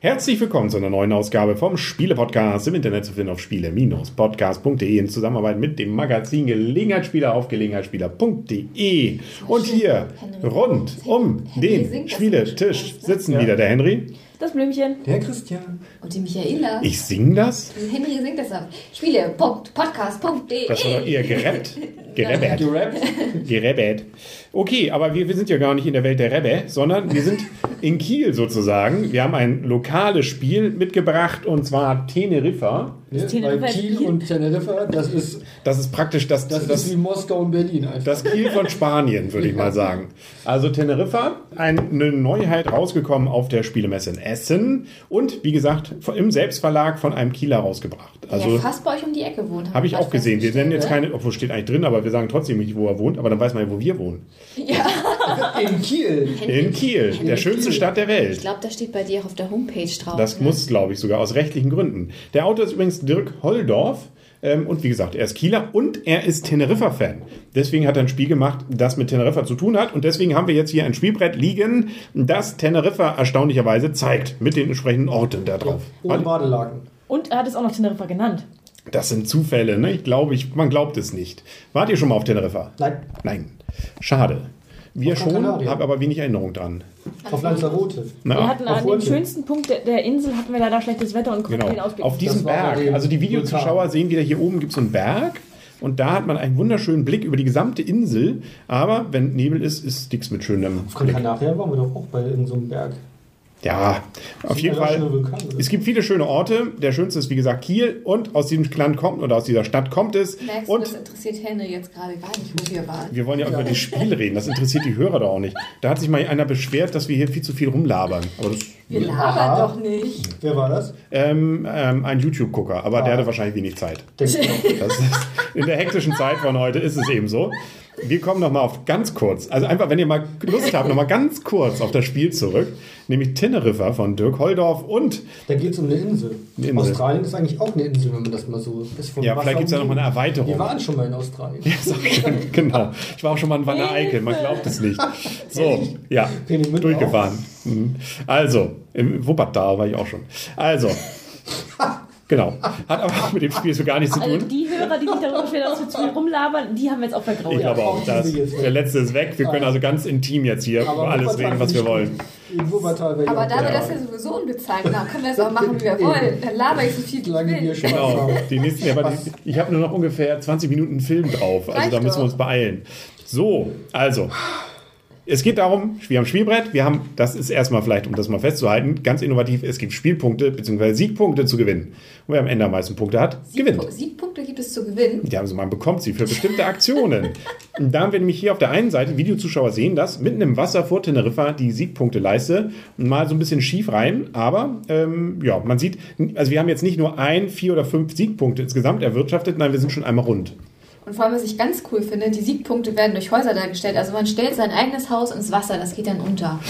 Herzlich willkommen zu einer neuen Ausgabe vom Spiele-Podcast im Internet zu finden auf spiele-podcast.de in Zusammenarbeit mit dem Magazin Gelegenheitsspieler auf gelegenheitsspieler.de. Und hier rund um den Spieletisch sitzen wieder der Henry. Das Blümchen. Der Christian. Und die Michaela. Ich sing das? Henry singt das ab. Spiele.podcast.de. Das war doch eher gerappt. Gerappt. Gerappt. Gerappt. Okay, aber wir, wir sind ja gar nicht in der Welt der Rebbe, sondern wir sind in Kiel sozusagen. Wir haben ein lokales Spiel mitgebracht und zwar Teneriffa. Ja, Teneriffa weil Kiel Kiel? und Teneriffa, das ist, Das ist praktisch das, das, das, ist wie Moskau und Berlin einfach. Das Kiel von Spanien, würde ich mal sagen. Also Teneriffa, eine Neuheit rausgekommen auf der Spielemesse in Essen und wie gesagt im Selbstverlag von einem Kieler rausgebracht. Also fast bei euch um die Ecke wohnt. habe ich auch gesehen. Wir nennen jetzt keine, obwohl steht eigentlich drin, aber wir sagen trotzdem nicht, wo er wohnt, aber dann weiß man ja, wo wir wohnen. Ja. in Kiel. In Kiel, der schönsten Stadt der Ich Welt. glaube, das steht bei dir auch auf der Homepage drauf. Das ne? muss, glaube ich, sogar aus rechtlichen Gründen. Der Autor ist übrigens Dirk Holldorf. Ähm, und wie gesagt, er ist Kieler und er ist Teneriffa-Fan. Deswegen hat er ein Spiel gemacht, das mit Teneriffa zu tun hat. Und deswegen haben wir jetzt hier ein Spielbrett liegen, das Teneriffa erstaunlicherweise zeigt. Mit den entsprechenden Orten da drauf. Ohne Badelaken. Und er hat es auch noch Teneriffa genannt. Das sind Zufälle, ne? Ich glaube, ich, man glaubt es nicht. Wart ihr schon mal auf Teneriffa? Nein, Nein. Schade. Wir Auf schon, habe aber wenig Erinnerung dran. auf Lanzarote. Na, wir hatten auf an dem schönsten Punkt der, der Insel hatten wir leider schlechtes Wetter und konnten Genau. keinen Ausblick. Auf diesem Berg. Also die Videozuschauer sehen wieder, hier oben gibt es so einen Berg. Und da hat man einen wunderschönen Blick über die gesamte Insel. Aber wenn Nebel ist, ist nichts mit schönem Auf Gran Blick. Canaria waren wir doch auch bei in so einem Berg. Ja, auf jeden ja Fall. Es gibt viele schöne Orte. Der schönste ist, wie gesagt, Kiel. Und aus diesem Land kommt oder aus dieser Stadt kommt es. Merkst du, Und das interessiert Henry jetzt gerade gar nicht, wo wir waren. wir wollen ja auch über das Spiel reden. Das interessiert die Hörer doch auch nicht. Da hat sich mal einer beschwert, dass wir hier viel zu viel rumlabern. Aber das Wir labern doch nicht. Wer war das? ähm, ähm, ein YouTube-Gucker, aber der hatte wahrscheinlich wenig Zeit. Ist, in der hektischen Zeit von heute ist es eben so. Wir kommen noch mal auf ganz kurz, also einfach, wenn ihr mal Lust habt, noch mal ganz kurz auf das Spiel zurück, nämlich Teneriffa von Dirk Holldorf und Da geht es um eine Insel. Eine Insel. Australien ist eigentlich auch eine Insel, wenn man das mal so Ja, Wasser vielleicht gibt's ja noch mal eine. Erweiterung. Wir waren schon mal in Australien. genau. Ich war auch schon mal in Wanne Eickel, man glaubt es nicht. So, ja, durchgefahren. Mhm. Also, im Wuppertal war ich auch schon. Also, genau. Hat aber auch mit dem Spiel so gar nichts zu also tun. die Hörer, die sich darüber beschweren, dass wir zu viel rumlabern, die haben wir jetzt auch vergrault. Ich glaube auch, weg. der letzte ist weg. Wir können also ganz intim jetzt hier Aber über alles Wuppertal reden, was wir wollen. Aber da wir das ja sowieso unbezahlt haben, können wir das auch machen, wie wir wollen. Dann laber ich so viel, wie wir Genau, die nächsten, aber die, ich habe nur noch ungefähr 20 Minuten Film drauf, also Reicht da müssen wir uns beeilen. So, also, es geht darum, wir haben Spielbrett, wir haben, das ist erstmal vielleicht, um das mal festzuhalten, ganz innovativ, es gibt Spielpunkte bzw. Siegpunkte zu gewinnen. Und wer am Ende am meisten Punkte hat, gewinnt. Siegpu- Siegpunkte gibt es zu gewinnen. Ja, also man bekommt sie für bestimmte Aktionen. Und da haben wir nämlich hier auf der einen Seite, Videozuschauer sehen das, mitten im Wasser vor Teneriffa die Siegpunkteleiste und mal so ein bisschen schief rein. Aber ähm, ja, man sieht, also wir haben jetzt nicht nur ein, vier oder fünf Siegpunkte insgesamt erwirtschaftet, nein, wir sind schon einmal rund. Und vor allem, was ich ganz cool finde, die Siegpunkte werden durch Häuser dargestellt. Also man stellt sein eigenes Haus ins Wasser, das geht dann unter.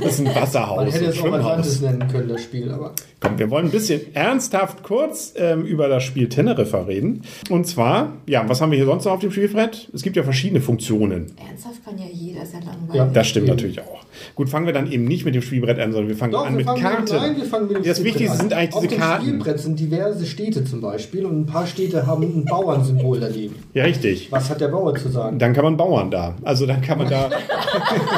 Das ist ein Man Wasserhaus, hätte ein es auch Atlantis nennen können, das Spiel, aber Komm, wir wollen ein bisschen ernsthaft kurz ähm, über das Spiel Teneriffa reden. Und zwar, ja, was haben wir hier sonst noch auf dem Spielbrett? Es gibt ja verschiedene Funktionen. Ernsthaft kann ja jeder, ist ja langweilig. Ja. Das stimmt Eben. natürlich auch. Gut, fangen wir dann eben nicht mit dem Spielbrett an, sondern wir fangen Doch, an wir mit fangen Karten. Nein, wir fangen mit dem das Wichtigste sind eigentlich Auf diese dem Karten. Spielbrett sind diverse Städte zum Beispiel und ein paar Städte haben ein Bauernsymbol daneben. Ja, richtig. Was hat der Bauer zu sagen? Dann kann man Bauern da. Also dann kann man da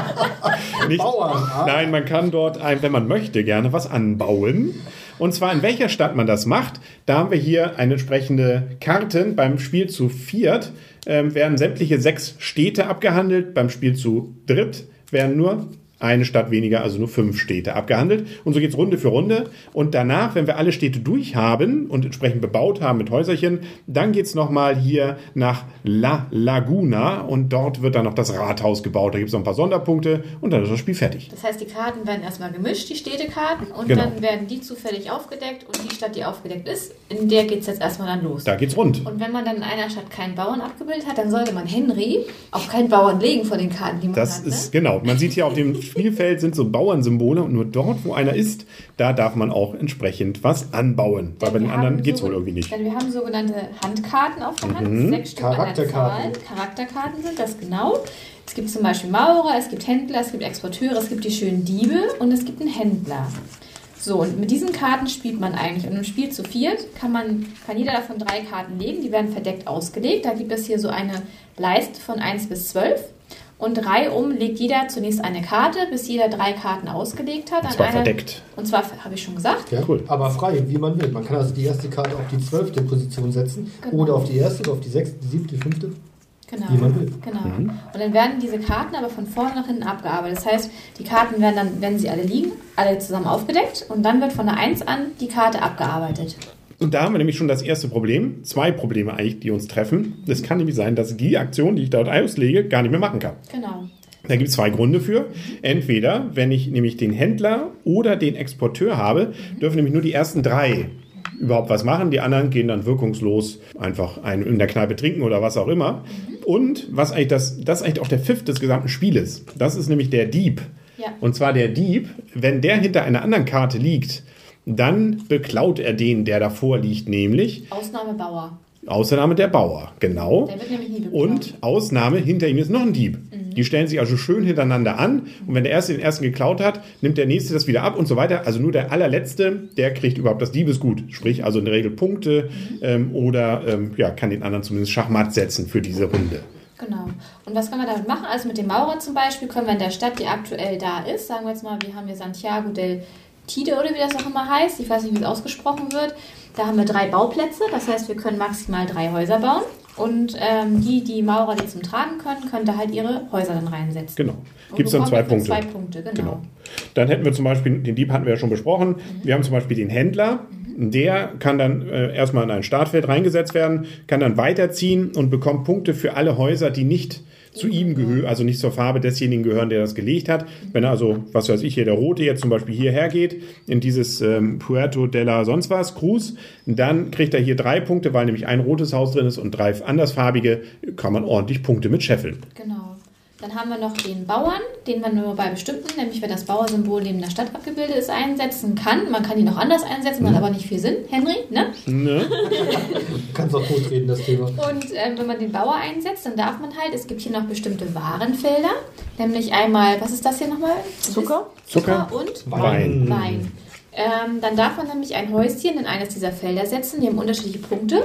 nicht. Bauern, ah. Nein, man kann dort, wenn man möchte, gerne was anbauen. Und zwar in welcher Stadt man das macht, da haben wir hier eine entsprechende Karten. Beim Spiel zu viert ähm, werden sämtliche sechs Städte abgehandelt. Beim Spiel zu dritt werden nur eine Stadt weniger, also nur fünf Städte abgehandelt. Und so geht's Runde für Runde. Und danach, wenn wir alle Städte durch haben und entsprechend bebaut haben mit Häuserchen, dann geht's noch nochmal hier nach La Laguna und dort wird dann noch das Rathaus gebaut. Da gibt's noch ein paar Sonderpunkte und dann ist das Spiel fertig. Das heißt, die Karten werden erstmal gemischt, die Städtekarten, und Genau. dann werden die zufällig aufgedeckt und die Stadt, die aufgedeckt ist, in der geht es jetzt erstmal dann los. Da geht's rund. Und wenn man dann in einer Stadt keinen Bauern abgebildet hat, dann sollte man Henry auf keinen Bauern legen vor den Karten, die man Das hat. ist ne? genau. Man sieht hier auf dem Spielfeld sind so Bauernsymbole und nur dort, wo einer ist, da darf man auch entsprechend was anbauen. Weil bei den anderen geht es wohl irgendwie nicht. Denn wir haben sogenannte Handkarten auf der Hand, Mhm. sechs Stück. Charakterkarten. Charakterkarten sind das genau. Es gibt zum Beispiel Maurer, es gibt Händler, es gibt Exporteure, es gibt die schönen Diebe und es gibt einen Händler. So, und mit diesen Karten spielt man eigentlich. Und im Spiel zu viert kann man, kann jeder davon drei Karten legen, die werden verdeckt ausgelegt. Da gibt es hier so eine Leiste von 1 bis 12. Und reihum legt jeder zunächst eine Karte, bis jeder drei Karten ausgelegt hat. Und zwar einer- verdeckt. Und zwar, habe ich schon gesagt, Ja, Cool. Aber frei, wie man will. Man kann also die erste Karte auf die zwölfte Position setzen Genau. oder auf die erste oder auf die sechste, die siebte, die fünfte. Genau. Wie man will. genau. Und dann werden diese Karten aber von vorne nach hinten abgearbeitet. Das heißt, die Karten werden dann, wenn sie alle liegen, alle zusammen aufgedeckt und dann wird von der 1 an die Karte abgearbeitet. Und da haben wir nämlich schon das erste Problem, zwei Probleme eigentlich, die uns treffen. Es kann nämlich sein, dass die Aktion, die ich dort auslege, gar nicht mehr machen kann. Genau. Da gibt es zwei Gründe für. Entweder, wenn ich nämlich den Händler oder den Exporteur habe, dürfen nämlich nur die ersten drei überhaupt was machen. Die anderen gehen dann wirkungslos einfach ein, in der Kneipe trinken oder was auch immer. Und was eigentlich das, das ist eigentlich auch der Pfiff des gesamten Spieles. Das ist nämlich der Dieb. Ja. Und zwar der Dieb, wenn der hinter einer anderen Karte liegt, dann beklaut er den, der davor liegt, nämlich Ausnahme Bauer. Ausnahme der Bauer. Genau. Der wird nämlich nie beklaut. Und Ausnahme, hinter ihm ist noch ein Dieb. Die stellen sich also schön hintereinander an und wenn der Erste den Ersten geklaut hat, nimmt der Nächste das wieder ab und so weiter. Also nur der Allerletzte, der kriegt überhaupt das Diebesgut. Sprich also in der Regel Punkte ähm, oder ähm, ja, kann den anderen zumindest Schachmatt setzen für diese Runde. Genau. Und was können wir damit machen? Also mit dem Maurer zum Beispiel können wir in der Stadt, die aktuell da ist, sagen wir jetzt mal, wir haben hier Santiago del Tide oder wie das auch immer heißt, ich weiß nicht, wie es ausgesprochen wird. Da haben wir drei Bauplätze, das heißt, wir können maximal drei Häuser bauen. Und ähm, die, die Maurer, die zum Tragen können, können da halt ihre Häuser dann reinsetzen. Genau. Gibt es dann zwei Punkte. Zwei Punkte, genau. Genau. Dann hätten wir zum Beispiel, den Dieb hatten wir ja schon besprochen. Wir haben zum Beispiel den Händler. Der kann dann äh, erstmal in ein Startfeld reingesetzt werden, kann dann weiterziehen und bekommt Punkte für alle Häuser, die nicht zu ihm gehören, also nicht zur Farbe desjenigen gehören, der das gelegt hat. Wenn er also, was weiß ich, hier der Rote jetzt zum Beispiel hierher geht, in dieses ähm, Puerto de la sonst was, Cruz, dann kriegt er hier drei Punkte, weil nämlich ein rotes Haus drin ist und drei andersfarbige, kann man ordentlich Punkte mit scheffeln. Genau. Dann haben wir noch den Bauern, den man nur bei bestimmten, nämlich wenn das Bauersymbol neben der Stadt abgebildet ist, einsetzen kann. Man kann ihn auch anders einsetzen, Mhm. macht aber nicht viel Sinn. Henry, ne? Ne? Du kannst auch tot reden, das Thema. Und ähm, wenn man den Bauer einsetzt, dann darf man halt, es gibt hier noch bestimmte Warenfelder, nämlich einmal, was ist das hier nochmal? Zucker? Zucker. und Wein. Wein. Ähm, dann darf man nämlich ein Häuschen in eines dieser Felder setzen, die haben unterschiedliche Punkte.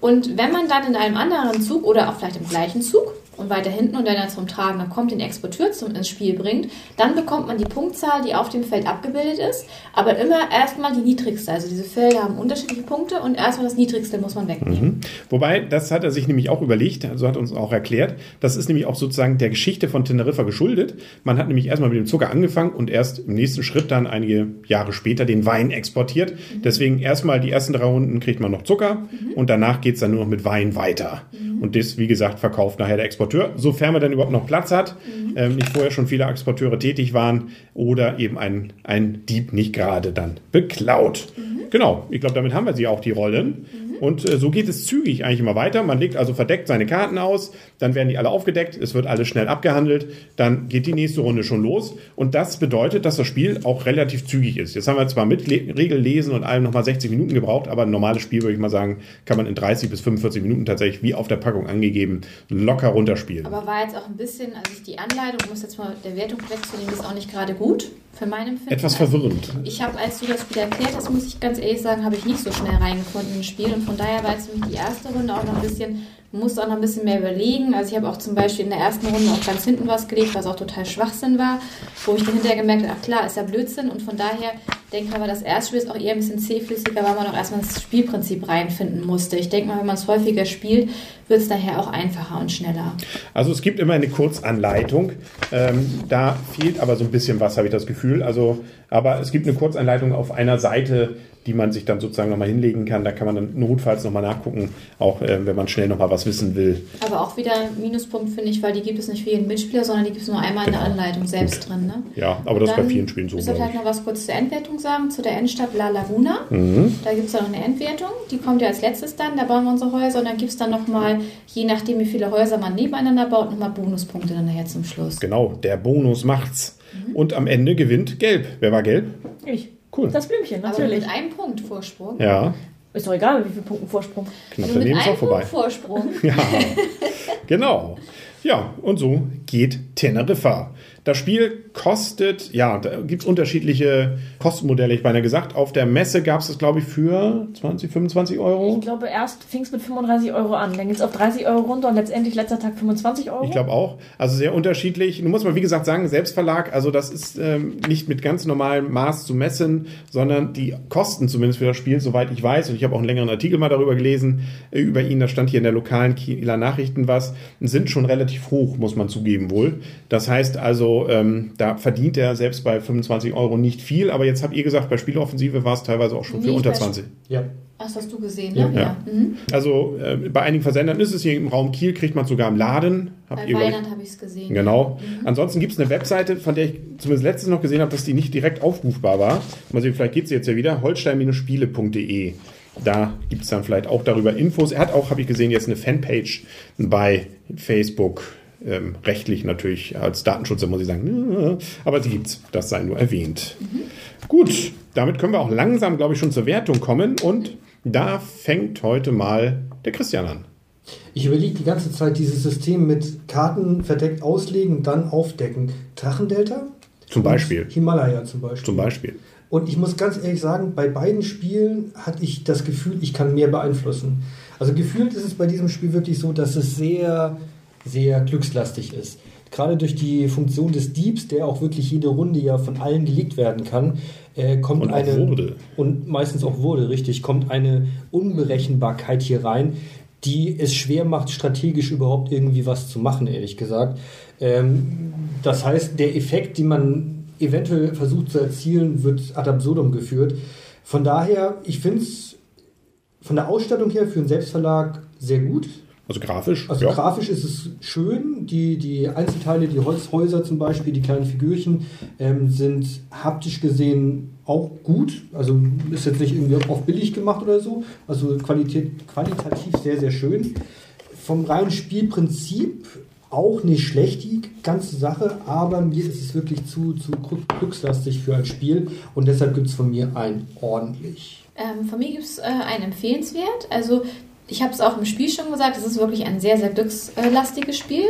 Und wenn man dann in einem anderen Zug oder auch vielleicht im gleichen Zug und weiter hinten und dann er zum Tragen dann kommt, den Exporteur zum, ins Spiel bringt, dann bekommt man die Punktzahl, die auf dem Feld abgebildet ist, aber immer erstmal die niedrigste. Also diese Felder haben unterschiedliche Punkte und erstmal das niedrigste muss man wegnehmen. Wobei, das hat er sich nämlich auch überlegt, also hat uns auch erklärt, das ist nämlich auch sozusagen der Geschichte von Teneriffa geschuldet. Man hat nämlich erstmal mit dem Zucker angefangen und erst im nächsten Schritt dann einige Jahre später den Wein exportiert. Deswegen erstmal die ersten drei Runden kriegt man noch Zucker und danach geht's dann nur noch mit Wein weiter. Und das, wie gesagt, verkauft nachher der Exporteur, sofern man dann überhaupt noch Platz hat, ähm, nicht vorher schon viele Exporteure tätig waren oder eben ein, ein Dieb nicht gerade dann beklaut. Genau, ich glaube, damit haben wir sie auch, die Rollen. Und äh, so geht es zügig eigentlich immer weiter. Man legt also verdeckt seine Karten aus, dann werden die alle aufgedeckt, es wird alles schnell abgehandelt, dann geht die nächste Runde schon los. Und das bedeutet, dass das Spiel auch relativ zügig ist. Jetzt haben wir zwar mit Le Regellesen und allem nochmal 60 Minuten gebraucht, aber ein normales Spiel, würde ich mal sagen, kann man in 30 bis 45 Minuten tatsächlich, wie auf der Packung angegeben, locker runterspielen. Aber war jetzt auch ein bisschen, also die Anleitung, um es jetzt mal der Wertung wegzunehmen, ist auch nicht gerade gut für mein Empfinden. Etwas Also, verwirrend. Ich habe, als du das Spiel erklärt hast, muss ich ganz ehrlich sagen, habe ich nicht so schnell reingefunden ins Spiel. Und von daher war jetzt für mich die erste Runde auch noch ein bisschen, musste auch noch ein bisschen mehr überlegen. Also ich habe auch zum Beispiel in der ersten Runde auch ganz hinten was gelegt, was auch total Schwachsinn war, wo ich dann hinterher gemerkt habe, ach klar, ist ja Blödsinn. Und von daher denke mal, das erste Spiel ist auch eher ein bisschen zähflüssiger, weil man auch erstmal ins Spielprinzip reinfinden musste. Ich denke mal, wenn man es häufiger spielt, wird es daher auch einfacher und schneller. Also es gibt immer eine Kurzanleitung. Ähm, da fehlt aber so ein bisschen was, habe ich das Gefühl. Also, aber es gibt eine Kurzanleitung auf einer Seite die man sich dann sozusagen nochmal hinlegen kann. Da kann man dann notfalls nochmal nachgucken, auch äh, wenn man schnell nochmal was wissen will. Aber auch wieder ein Minuspunkt, finde ich, weil die gibt es nicht für jeden Mitspieler, sondern die gibt es nur einmal in der Genau. Anleitung selbst drin. Ne? Ja, aber Und das ist bei vielen Spielen so. Müssen wir glaub vielleicht ich. noch was kurz zur Endwertung sagen, zu der Endstadt La Laguna. Mhm. Da gibt es ja noch eine Endwertung, die kommt ja als letztes dann, da bauen wir unsere Häuser und dann gibt es dann nochmal, je nachdem wie viele Häuser man nebeneinander baut, nochmal Bonuspunkte dann nachher zum Schluss. Genau, der Bonus macht's. Mhm. Und am Ende gewinnt Gelb. Wer war Gelb? Ich. Cool. Das Blümchen, Aber natürlich. mit einem Punkt Vorsprung. Ja, Ist doch egal, mit wie vielen Punkten Vorsprung. knapp Also mit daneben ist einem auch vorbei. Punkt Vorsprung. Ja, genau. Ja, und so geht Teneriffa. Das Spiel kostet, ja, da gibt es unterschiedliche Kostenmodelle, ich beinahe gesagt. Auf der Messe gab es das, glaube ich, für 20, 25 Euro. Ich glaube, erst fing es mit 35 Euro an. Dann geht es auf 30 Euro runter und letztendlich letzter Tag 25 Euro. Ich glaube auch. Also sehr unterschiedlich. Nun muss man, wie gesagt, sagen, Selbstverlag, also das ist ähm, nicht mit ganz normalem Maß zu messen, sondern die Kosten zumindest für das Spiel, soweit ich weiß, und ich habe auch einen längeren Artikel mal darüber gelesen, äh, über ihn, da stand hier in der lokalen Kieler Nachrichten was, sind schon relativ hoch, muss man zugeben wohl. Das heißt also, ähm, da verdient er selbst bei 25 Euro nicht viel, aber jetzt habt ihr gesagt, bei Spieloffensive war es teilweise auch schon für Nicht unter bei 20. Ja. Ach, das hast du gesehen, Ja, ne? ja. Mhm. Also äh, bei einigen Versendern ist es hier im Raum Kiel, kriegt man es sogar im Laden. Habt Bei Weiland habe ich es gesehen. Genau. Ansonsten gibt es eine Webseite, von der ich zumindest letztes noch gesehen habe, dass die nicht direkt aufrufbar war. Mal sehen, vielleicht geht sie jetzt ja wieder. holstein-spiele.de. Da gibt es dann vielleicht auch darüber Infos. Er hat auch, habe ich gesehen, jetzt eine Fanpage bei Facebook. Ähm, rechtlich natürlich als Datenschutzer muss ich sagen, äh, aber sie gibt's. Das sei nur erwähnt. Gut, damit können wir auch langsam, glaube ich, schon zur Wertung kommen. Und da fängt heute mal der Christian an. Ich überlege die ganze Zeit dieses System mit Karten verdeckt auslegen, dann aufdecken. Drachendelta? Zum Beispiel. Himalaya zum Beispiel. Zum Beispiel. Und ich muss ganz ehrlich sagen, bei beiden Spielen hatte ich das Gefühl, ich kann mehr beeinflussen. Also gefühlt ist es bei diesem Spiel wirklich so, dass es sehr, sehr glückslastig ist. Gerade durch die Funktion des Diebs, der auch wirklich jede Runde ja von allen gelegt werden kann, äh, kommt Und eine wurde. und meistens auch wurde richtig, kommt eine Unberechenbarkeit hier rein, die es schwer macht, strategisch überhaupt irgendwie was zu machen, ehrlich gesagt. Ähm, das heißt, der Effekt, den man eventuell versucht zu erzielen, wird ad absurdum geführt. Von daher, ich finde es von der Ausstattung her für einen Selbstverlag sehr gut. Also grafisch. Also ja. grafisch ist es schön. Die, die Einzelteile, die Holzhäuser zum Beispiel, die kleinen Figürchen, ähm, sind haptisch gesehen auch gut. Also ist jetzt nicht irgendwie auf billig gemacht oder so. Also Qualität, qualitativ sehr, sehr schön. Vom reinen Spielprinzip auch nicht schlecht, die ganze Sache, aber mir ist es wirklich zu, zu glückslastig für ein Spiel und deshalb gibt es von mir ein ordentlich. Ähm, von mir gibt es äh, einen empfehlenswert. Also ich habe es auch im Spiel schon gesagt, es ist wirklich ein sehr, sehr glückslastiges Spiel.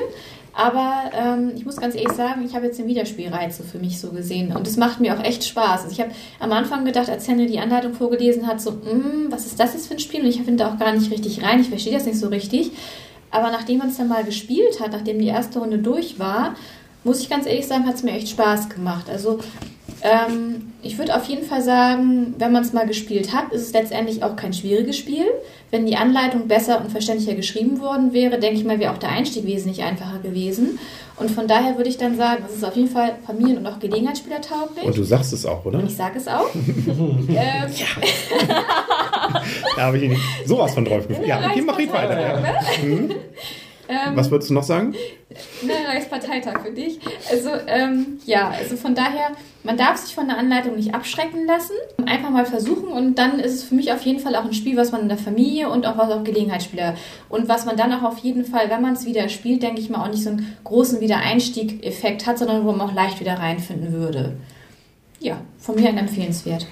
Aber ähm, ich muss ganz ehrlich sagen, ich habe jetzt den Wiederspielreiz so für mich so gesehen. Und es macht mir auch echt Spaß. Also ich habe am Anfang gedacht, als Henne die Anleitung vorgelesen hat, so, "Mm, was ist das jetzt für ein Spiel? Und ich finde da auch gar nicht richtig rein. Ich verstehe das nicht so richtig. Aber nachdem man es dann mal gespielt hat, nachdem die erste Runde durch war, muss ich ganz ehrlich sagen, hat es mir echt Spaß gemacht. Also ähm, ich würde auf jeden Fall sagen, wenn man es mal gespielt hat, ist es letztendlich auch kein schwieriges Spiel. Wenn die Anleitung besser und verständlicher geschrieben worden wäre, denke ich mal, wäre auch der Einstieg wesentlich einfacher gewesen. Und von daher würde ich dann sagen, es ist auf jeden Fall Familien- und auch Gelegenheitsspieler tauglich. Und du sagst es auch, oder? ich sage es auch. ähm, Da habe ich nicht sowas von drauf gefühlt. Ja, okay, mach ich weiter. Ja. Ähm, Was würdest du noch sagen? Ne, Reichsparteitag für dich. Also, ähm, ja, also von daher, man darf sich von der Anleitung nicht abschrecken lassen. Einfach mal versuchen und dann ist es für mich auf jeden Fall auch ein Spiel, was man in der Familie und auch was auch Gelegenheitsspieler und was man dann auch auf jeden Fall, wenn man es wieder spielt, denke ich mal, auch nicht so einen großen Wiedereinstieg-Effekt hat, sondern wo man auch leicht wieder reinfinden würde. Ja, von mir ein empfehlenswert.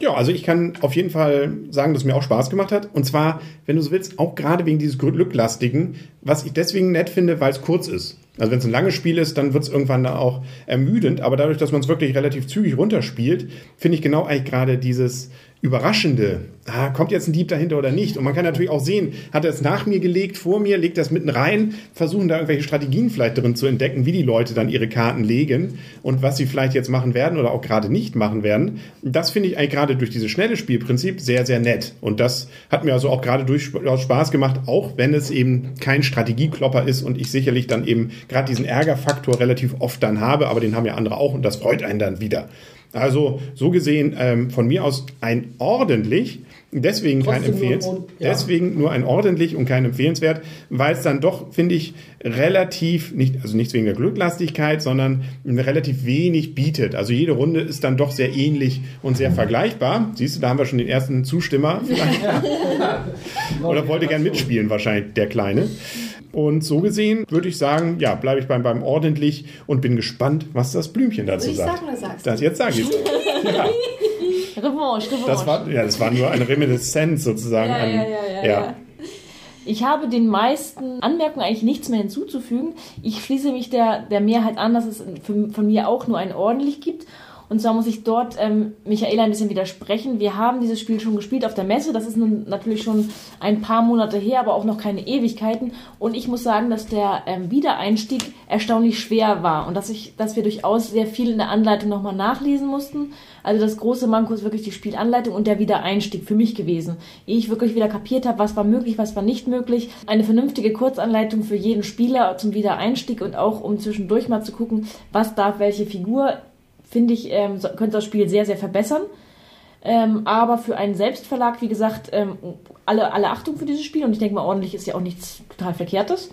Ja, also ich kann auf jeden Fall sagen, dass es mir auch Spaß gemacht hat. Und zwar, wenn du so willst, auch gerade wegen dieses Glücklastigen, was ich deswegen nett finde, weil es kurz ist. Also wenn es ein langes Spiel ist, dann wird es irgendwann auch ermüdend. Aber dadurch, dass man es wirklich relativ zügig runterspielt, finde ich genau eigentlich gerade dieses Überraschende. Ah, kommt jetzt ein Dieb dahinter oder nicht? Und man kann natürlich auch sehen, hat er es nach mir gelegt, vor mir, legt es mitten rein, versuchen da irgendwelche Strategien vielleicht drin zu entdecken, wie die Leute dann ihre Karten legen und was sie vielleicht jetzt machen werden oder auch gerade nicht machen werden. Das finde ich eigentlich gerade durch dieses schnelle Spielprinzip sehr, sehr nett. Und das hat mir also auch gerade durchaus Spaß gemacht, auch wenn es eben kein Strategieklopper ist und ich sicherlich dann eben gerade diesen Ärgerfaktor relativ oft dann habe, aber den haben ja andere auch und das freut einen dann wieder. Also so gesehen ähm, von mir aus ein ordentlich. Deswegen kein Trotzdem nur empfehlens ein Ord- ja. deswegen nur ein ordentlich und kein empfehlenswert, weil es dann doch, finde ich, relativ, nicht, also nichts wegen der Glücklastigkeit, sondern relativ wenig bietet. Also jede Runde ist dann doch sehr ähnlich und sehr vergleichbar. Siehst du, da haben wir schon den ersten Zustimmer. Vielleicht. Oder wollte gern mitspielen, wahrscheinlich der Kleine. Und so gesehen würde ich sagen, ja, bleibe ich beim, beim ordentlich und bin gespannt, was das Blümchen dazu ich sagt. sagen oder sagst Das jetzt sage ich. Ja, Revanche, Revanche. das war, ja, das war nur eine Reminiszenz sozusagen. Ja, an, ja, ja, ja, ja. Ich habe den meisten Anmerkungen eigentlich nichts mehr hinzuzufügen. Ich schließe mich der, der Mehrheit an, dass es von mir auch nur ein ordentlich gibt. Und zwar muss ich dort ähm, Michaela ein bisschen widersprechen. Wir haben dieses Spiel schon gespielt auf der Messe. Das ist nun natürlich schon ein paar Monate her, aber auch noch keine Ewigkeiten. Und ich muss sagen, dass der ähm, Wiedereinstieg erstaunlich schwer war und dass, ich, dass wir durchaus sehr viel in der Anleitung nochmal nachlesen mussten. Also das große Manko ist wirklich die Spielanleitung und der Wiedereinstieg für mich gewesen. Ehe ich wirklich wieder kapiert habe, was war möglich, was war nicht möglich. Eine vernünftige Kurzanleitung für jeden Spieler zum Wiedereinstieg und auch um zwischendurch mal zu gucken, was darf welche Figur, finde ich, ähm, so- könnte das Spiel sehr, sehr verbessern. Ähm, aber für einen Selbstverlag, wie gesagt, ähm, alle, alle Achtung für dieses Spiel und ich denke mal, ordentlich ist ja auch nichts total Verkehrtes.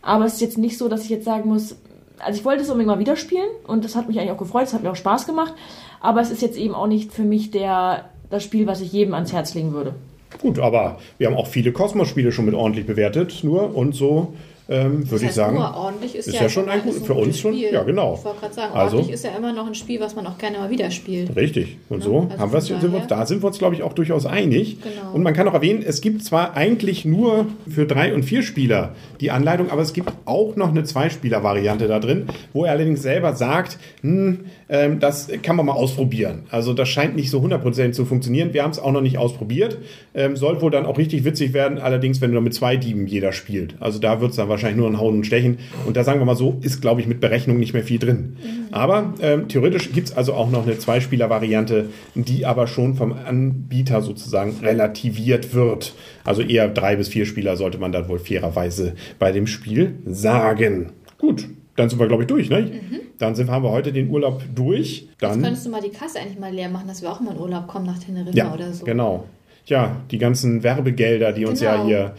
Aber es ist jetzt nicht so, dass ich jetzt sagen muss, also ich wollte es unbedingt mal wieder spielen und das hat mich eigentlich auch gefreut, es hat mir auch Spaß gemacht, aber es ist jetzt eben auch nicht für mich der, das Spiel, was ich jedem ans Herz legen würde. Gut, aber wir haben auch viele Kosmos-Spiele schon mit ordentlich bewertet, nur und so ähm, würde ich sagen. Ordentlich ist, ist ja, ja schon ein gut- ist für uns schon- Spiel. ja, genau. Ich wollte gerade sagen, Also- ordentlich ist ja immer noch ein Spiel, was man auch gerne mal wieder spielt. Richtig. Und Ja, so also haben wir von sind wir, da sind wir uns, glaube ich, auch durchaus einig. Genau. Und man kann auch erwähnen, es gibt zwar eigentlich nur für drei und vier Spieler die Anleitung, aber es gibt auch noch eine Zweispieler-Variante da drin, wo er allerdings selber sagt, hm, ähm, das kann man mal ausprobieren. Also das scheint nicht so 100% zu funktionieren. Wir haben es auch noch nicht ausprobiert. Ähm, soll wohl dann auch richtig witzig werden, allerdings, wenn nur mit zwei Dieben jeder spielt. Also da wird es dann wahrscheinlich nur ein Hauen und Stechen. Und da sagen wir mal so, ist, glaube ich, mit Berechnung nicht mehr viel drin. Aber ähm, theoretisch gibt es also auch noch eine Zweispieler-Variante, die aber schon vom Anbieter sozusagen relativiert wird. Also eher drei bis vier Spieler sollte man dann wohl fairerweise bei dem Spiel sagen. Gut, dann sind wir, glaube ich, durch. Ne? Dann sind, haben wir heute den Urlaub durch. Jetzt Dann, könntest du mal die Kasse eigentlich mal leer machen, dass wir auch mal in Urlaub kommen nach Teneriffa ja, oder so. genau. Ja, die ganzen Werbegelder, die uns ja Genau. hier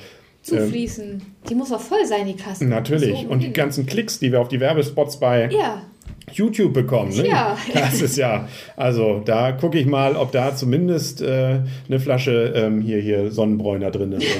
Zufließen. die muss auch voll sein, die Kasse. Natürlich. So, Und die ganzen Klicks, die wir auf die Werbespots bei Ja, YouTube bekommen. Ne? Ja. Das ist ja, also da gucke ich mal, ob da zumindest äh, eine Flasche ähm, hier, hier Sonnenbräuner drin ist.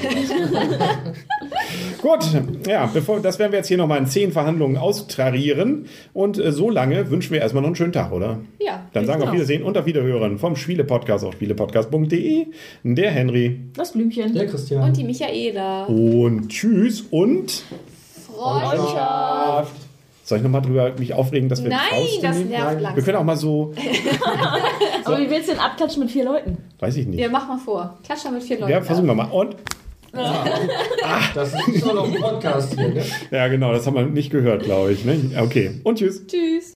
Gut, ja, bevor, das werden wir jetzt hier nochmal in zehn Verhandlungen austrarieren. Und äh, so lange wünschen wir erstmal noch einen schönen Tag, oder? ja. Dann sagen wir auf. Wiedersehen und auf Wiederhören vom Spiele-Podcast auf spielepodcast.de. Der Henry. Das Blümchen. Der Christian. Und die Michaela. Und tschüss und Freundschaft. Soll ich nochmal drüber mich aufregen, dass wir Nein, das nehmen? nervt Wir langsam. können auch mal so, Aber wie willst du denn abklatschen mit vier Leuten? weiß ich nicht. Ja, mach mal vor. Klatsch mal mit vier Leuten. Ja, versuchen wir mal. Und Das ist schon noch ein Podcast hier, ne? Ja, genau, das haben wir nicht gehört, glaube ich. Ne? Okay, und tschüss. Tschüss.